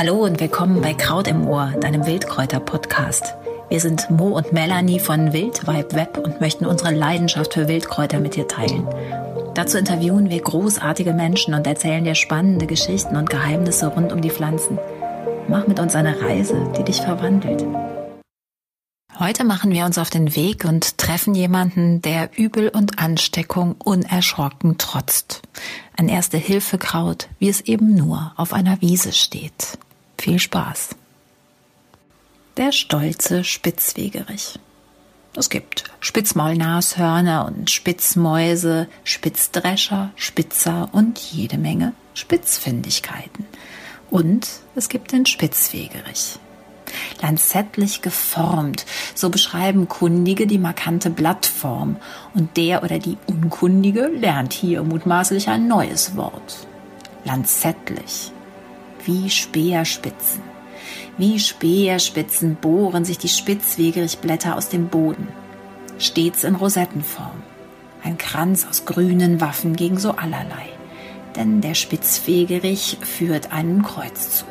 Hallo und willkommen bei Kraut im Ohr, deinem Wildkräuter-Podcast. Wir sind Mo und Melanie von Wildvibe Web und möchten unsere Leidenschaft für Wildkräuter mit dir teilen. Dazu interviewen wir großartige Menschen und erzählen dir spannende Geschichten und Geheimnisse rund um die Pflanzen. Mach mit uns eine Reise, die dich verwandelt. Heute machen wir uns auf den Weg und treffen jemanden, der Übel und Ansteckung unerschrocken trotzt. Ein Erste-Hilfe-Kraut, wie es eben nur auf einer Wiese steht. Viel Spaß. Der stolze Spitzwegerich. Es gibt Spitzmaulnashörner und Spitzmäuse, Spitzdrescher, Spitzer und jede Menge Spitzfindigkeiten. Und es gibt den Spitzwegerich lanzettlich geformt. So beschreiben Kundige die markante Blattform. Und der oder die Unkundige lernt hier mutmaßlich ein neues Wort. Lanzettlich. Wie Speerspitzen. Wie Speerspitzen bohren sich die Spitzwegerichblätter aus dem Boden. Stets in Rosettenform. Ein Kranz aus grünen Waffen gegen so allerlei. Denn der Spitzwegerich führt einen Kreuzzug.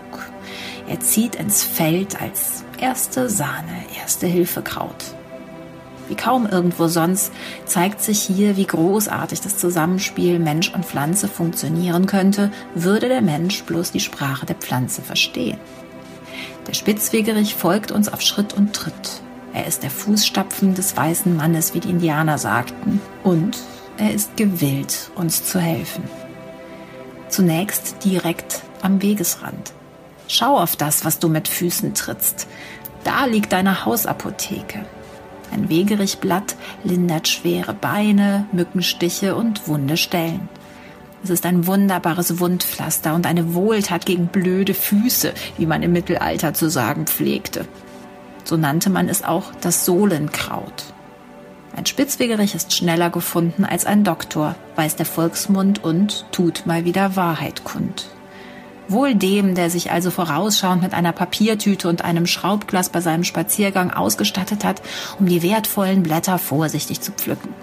Er zieht ins Feld als erste Sahne, erste Hilfekraut. Wie kaum irgendwo sonst zeigt sich hier, wie großartig das Zusammenspiel Mensch und Pflanze funktionieren könnte, würde der Mensch bloß die Sprache der Pflanze verstehen. Der Spitzwegerich folgt uns auf Schritt und Tritt. Er ist der Fußstapfen des weißen Mannes, wie die Indianer sagten, und er ist gewillt, uns zu helfen. Zunächst direkt am Wegesrand. Schau auf das, was du mit Füßen trittst. Da liegt deine Hausapotheke. Ein Wegerichblatt lindert schwere Beine, Mückenstiche und wunde Stellen. Es ist ein wunderbares Wundpflaster und eine Wohltat gegen blöde Füße, wie man im Mittelalter zu sagen pflegte. So nannte man es auch das Sohlenkraut. Ein Spitzwegerich ist schneller gefunden als ein Doktor, weiß der Volksmund und tut mal wieder Wahrheit kund. Wohl dem, der sich also vorausschauend mit einer Papiertüte und einem Schraubglas bei seinem Spaziergang ausgestattet hat, um die wertvollen Blätter vorsichtig zu pflücken.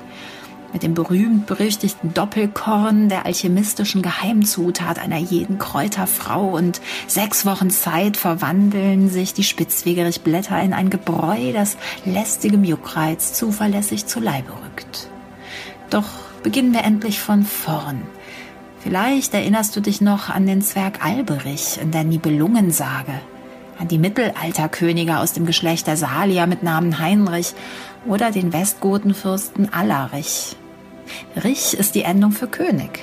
Mit dem berühmt-berüchtigten Doppelkorn der alchemistischen Geheimzutat einer jeden Kräuterfrau und sechs Wochen Zeit verwandeln sich die Spitzwegerichblätter in ein Gebräu, das lästigem Juckreiz zuverlässig zu Leibe rückt. Doch beginnen wir endlich von vorn Vielleicht erinnerst du dich noch an den Zwerg Alberich in der Nibelungensage, an die Mittelalterkönige aus dem Geschlecht der Salier mit Namen Heinrich oder den Westgotenfürsten Allerich. Rich ist die Endung für König.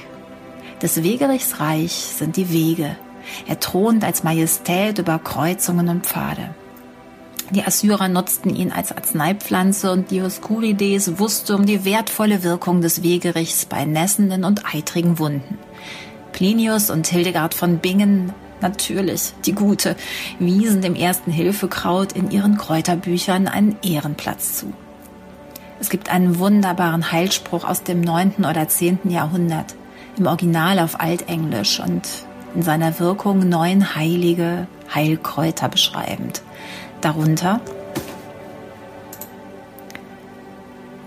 Des Wegerichs Reich sind die Wege. Er thront als Majestät über Kreuzungen und Pfade. Die Assyrer nutzten ihn als Arzneipflanze und Dioskurides wusste um die wertvolle Wirkung des Wegerichs bei nässenden und eitrigen Wunden. Plinius und Hildegard von Bingen, natürlich die Gute, wiesen dem ersten Hilfekraut in ihren Kräuterbüchern einen Ehrenplatz zu. Es gibt einen wunderbaren Heilspruch aus dem neunten oder zehnten Jahrhundert, im Original auf Altenglisch und in seiner Wirkung neun heilige Heilkräuter beschreibend. Darunter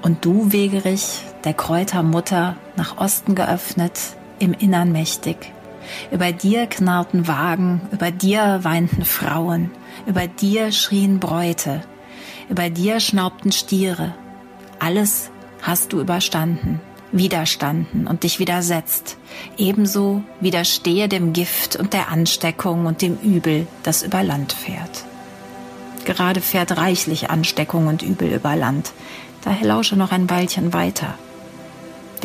Und du, Wegerich, der Kräutermutter, nach Osten geöffnet, im Innern mächtig. Über dir knarrten Wagen, über dir weinten Frauen, über dir schrien Bräute, über dir schnaubten Stiere. Alles hast du überstanden, widerstanden und dich widersetzt. Ebenso widerstehe dem Gift und der Ansteckung und dem Übel, das über Land fährt. Gerade fährt reichlich Ansteckung und Übel über Land. Daher lausche noch ein Weilchen weiter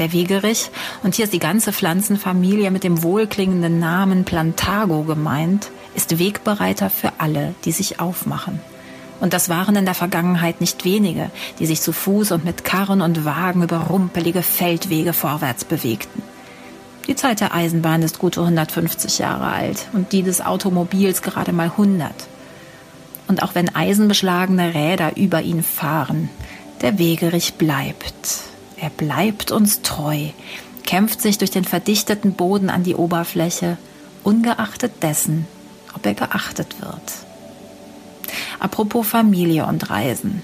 der Wegerich, und hier ist die ganze Pflanzenfamilie mit dem wohlklingenden Namen Plantago gemeint, ist Wegbereiter für alle, die sich aufmachen. Und das waren in der Vergangenheit nicht wenige, die sich zu Fuß und mit Karren und Wagen über rumpelige Feldwege vorwärts bewegten. Die Zeit der Eisenbahn ist gute 150 Jahre alt und die des Automobils gerade mal 100. Und auch wenn eisenbeschlagene Räder über ihn fahren, der Wegerich bleibt. Er bleibt uns treu, kämpft sich durch den verdichteten Boden an die Oberfläche, ungeachtet dessen, ob er geachtet wird. Apropos Familie und Reisen.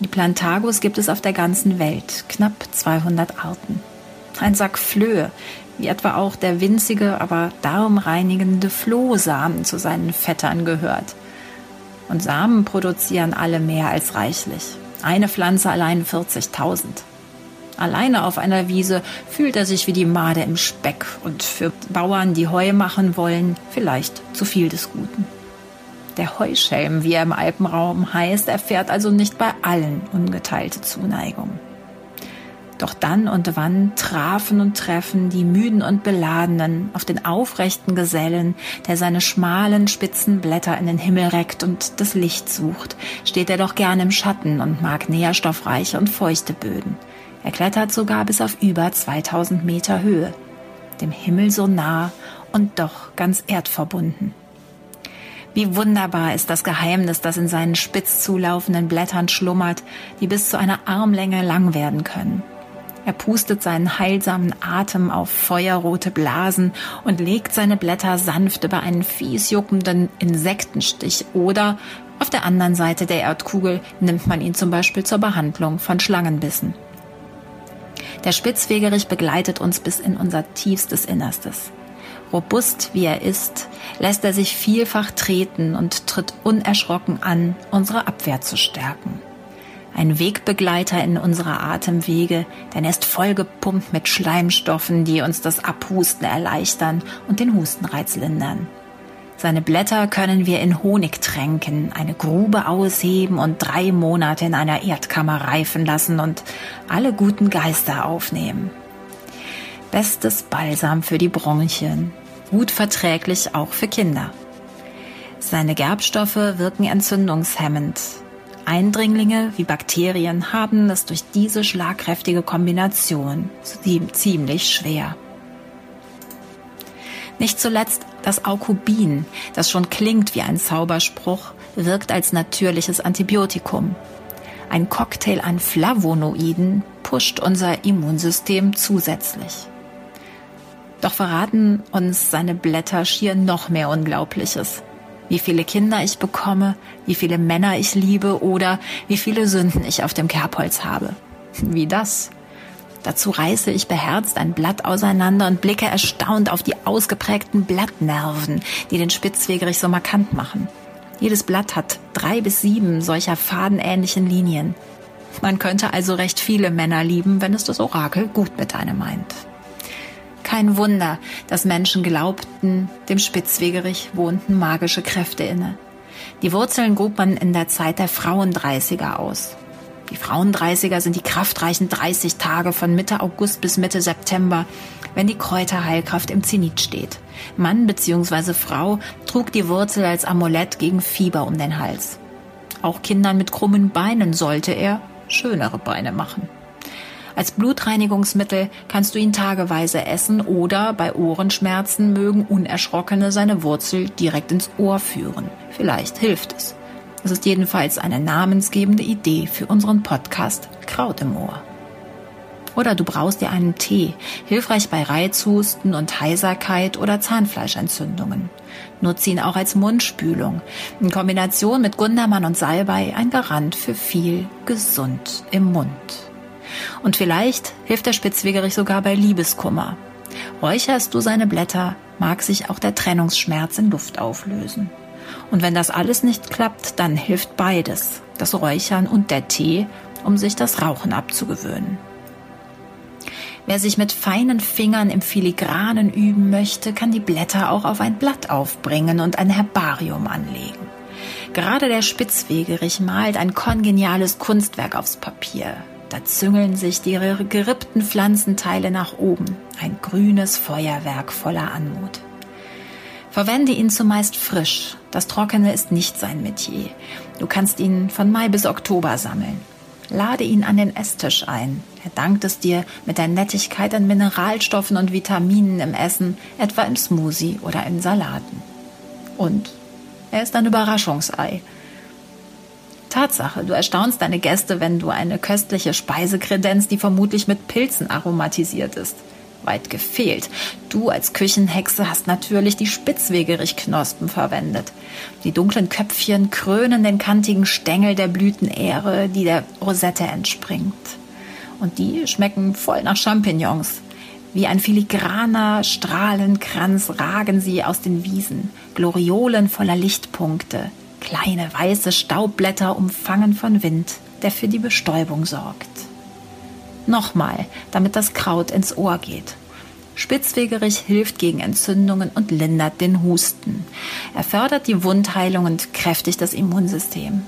Die Plantagos gibt es auf der ganzen Welt, knapp 200 Arten. ein Sack Flöhe, wie etwa auch der winzige, aber darmreinigende Flohsamen zu seinen Vettern gehört. Und Samen produzieren alle mehr als reichlich. Eine Pflanze allein 40.000. Alleine auf einer Wiese fühlt er sich wie die Made im Speck und für Bauern, die Heu machen wollen, vielleicht zu viel des Guten. Der Heuschelm, wie er im Alpenraum heißt, erfährt also nicht bei allen ungeteilte Zuneigung. Doch dann und wann trafen und treffen die müden und beladenen auf den aufrechten Gesellen, der seine schmalen, spitzen Blätter in den Himmel reckt und das Licht sucht, steht er doch gern im Schatten und mag nährstoffreiche und feuchte Böden. Er klettert sogar bis auf über 2000 Meter Höhe, dem Himmel so nah und doch ganz erdverbunden. Wie wunderbar ist das Geheimnis, das in seinen spitz zulaufenden Blättern schlummert, die bis zu einer Armlänge lang werden können. Er pustet seinen heilsamen Atem auf feuerrote Blasen und legt seine Blätter sanft über einen fies juckenden Insektenstich oder auf der anderen Seite der Erdkugel nimmt man ihn zum Beispiel zur Behandlung von Schlangenbissen. Der Spitzwegerich begleitet uns bis in unser tiefstes Innerstes. Robust wie er ist, lässt er sich vielfach treten und tritt unerschrocken an, unsere Abwehr zu stärken ein Wegbegleiter in unserer Atemwege, denn er ist vollgepumpt mit Schleimstoffen, die uns das Abhusten erleichtern und den Hustenreiz lindern. Seine Blätter können wir in Honig tränken, eine Grube ausheben und drei Monate in einer Erdkammer reifen lassen und alle guten Geister aufnehmen. Bestes Balsam für die Bronchien, gut verträglich auch für Kinder. Seine Gerbstoffe wirken entzündungshemmend, Eindringlinge wie Bakterien haben es durch diese schlagkräftige Kombination ziemlich schwer. Nicht zuletzt das Aukubin, das schon klingt wie ein Zauberspruch, wirkt als natürliches Antibiotikum. Ein Cocktail an Flavonoiden pusht unser Immunsystem zusätzlich. Doch verraten uns seine Blätter schier noch mehr Unglaubliches wie viele Kinder ich bekomme, wie viele Männer ich liebe oder wie viele Sünden ich auf dem Kerbholz habe. Wie das? Dazu reiße ich beherzt ein Blatt auseinander und blicke erstaunt auf die ausgeprägten Blattnerven, die den Spitzwegerich so markant machen. Jedes Blatt hat drei bis sieben solcher fadenähnlichen Linien. Man könnte also recht viele Männer lieben, wenn es das Orakel gut mit einem meint. Kein Wunder, dass Menschen glaubten, dem Spitzwegerich wohnten magische Kräfte inne. Die Wurzeln grub man in der Zeit der Frauendreißiger aus. Die Frauendreißiger sind die kraftreichen 30 Tage von Mitte August bis Mitte September, wenn die Kräuterheilkraft im Zenit steht. Mann bzw. Frau trug die Wurzel als Amulett gegen Fieber um den Hals. Auch Kindern mit krummen Beinen sollte er schönere Beine machen. Als Blutreinigungsmittel kannst du ihn tageweise essen oder bei Ohrenschmerzen mögen Unerschrockene seine Wurzel direkt ins Ohr führen. Vielleicht hilft es. Es ist jedenfalls eine namensgebende Idee für unseren Podcast Kraut im Ohr. Oder du brauchst dir einen Tee, hilfreich bei Reizhusten und Heiserkeit oder Zahnfleischentzündungen. Nutze ihn auch als Mundspülung. In Kombination mit Gundermann und Salbei ein Garant für viel gesund im Mund. Und vielleicht hilft der Spitzwegerich sogar bei Liebeskummer. Räucherst du seine Blätter, mag sich auch der Trennungsschmerz in Luft auflösen. Und wenn das alles nicht klappt, dann hilft beides, das Räuchern und der Tee, um sich das Rauchen abzugewöhnen. Wer sich mit feinen Fingern im Filigranen üben möchte, kann die Blätter auch auf ein Blatt aufbringen und ein Herbarium anlegen. Gerade der Spitzwegerich malt ein kongeniales Kunstwerk aufs Papier, da züngeln sich die gerippten Pflanzenteile nach oben. Ein grünes Feuerwerk voller Anmut. Verwende ihn zumeist frisch. Das Trockene ist nicht sein Metier. Du kannst ihn von Mai bis Oktober sammeln. Lade ihn an den Esstisch ein. Er dankt es dir mit der Nettigkeit an Mineralstoffen und Vitaminen im Essen, etwa im Smoothie oder in Salaten. Und er ist ein Überraschungsei. Tatsache, du erstaunst deine Gäste, wenn du eine köstliche Speise kredenzt, die vermutlich mit Pilzen aromatisiert ist. Weit gefehlt. Du als Küchenhexe hast natürlich die Spitzwegerichknospen verwendet. Die dunklen Köpfchen krönen den kantigen Stängel der Blütenähre, die der Rosette entspringt. Und die schmecken voll nach Champignons. Wie ein filigraner Strahlenkranz ragen sie aus den Wiesen, Gloriolen voller Lichtpunkte, kleine weiße Staubblätter umfangen von Wind, der für die Bestäubung sorgt. Nochmal, damit das Kraut ins Ohr geht. Spitzwegerich hilft gegen Entzündungen und lindert den Husten. Er fördert die Wundheilung und kräftigt das Immunsystem.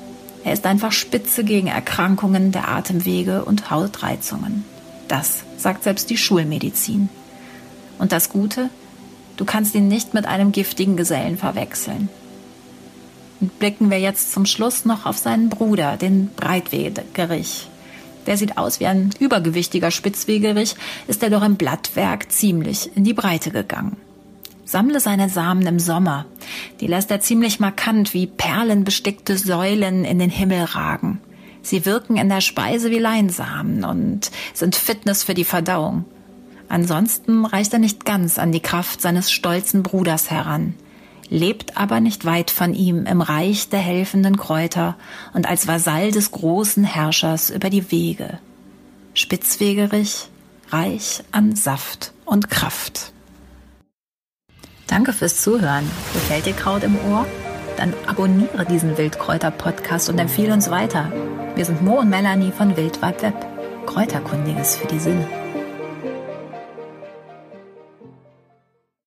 Er ist einfach spitze gegen Erkrankungen der Atemwege und Hautreizungen. Das sagt selbst die Schulmedizin. Und das Gute, du kannst ihn nicht mit einem giftigen Gesellen verwechseln. Blicken wir jetzt zum Schluss noch auf seinen Bruder, den Breitwegerich. Der sieht aus wie ein übergewichtiger Spitzwegerich, ist er doch im Blattwerk ziemlich in die Breite gegangen. Sammle seine Samen im Sommer. Die lässt er ziemlich markant wie perlenbestickte Säulen in den Himmel ragen. Sie wirken in der Speise wie Leinsamen und sind Fitness für die Verdauung. Ansonsten reicht er nicht ganz an die Kraft seines stolzen Bruders heran, lebt aber nicht weit von ihm im Reich der helfenden Kräuter und als Vasall des großen Herrschers über die Wege. Spitzwegerig, reich an Saft und Kraft. Danke fürs Zuhören. Gefällt dir Kraut im Ohr? Dann abonniere diesen Wildkräuter-Podcast und empfehle uns weiter. Wir sind Mo und Melanie von Wildweib Web. Kräuterkundiges für die Sinne.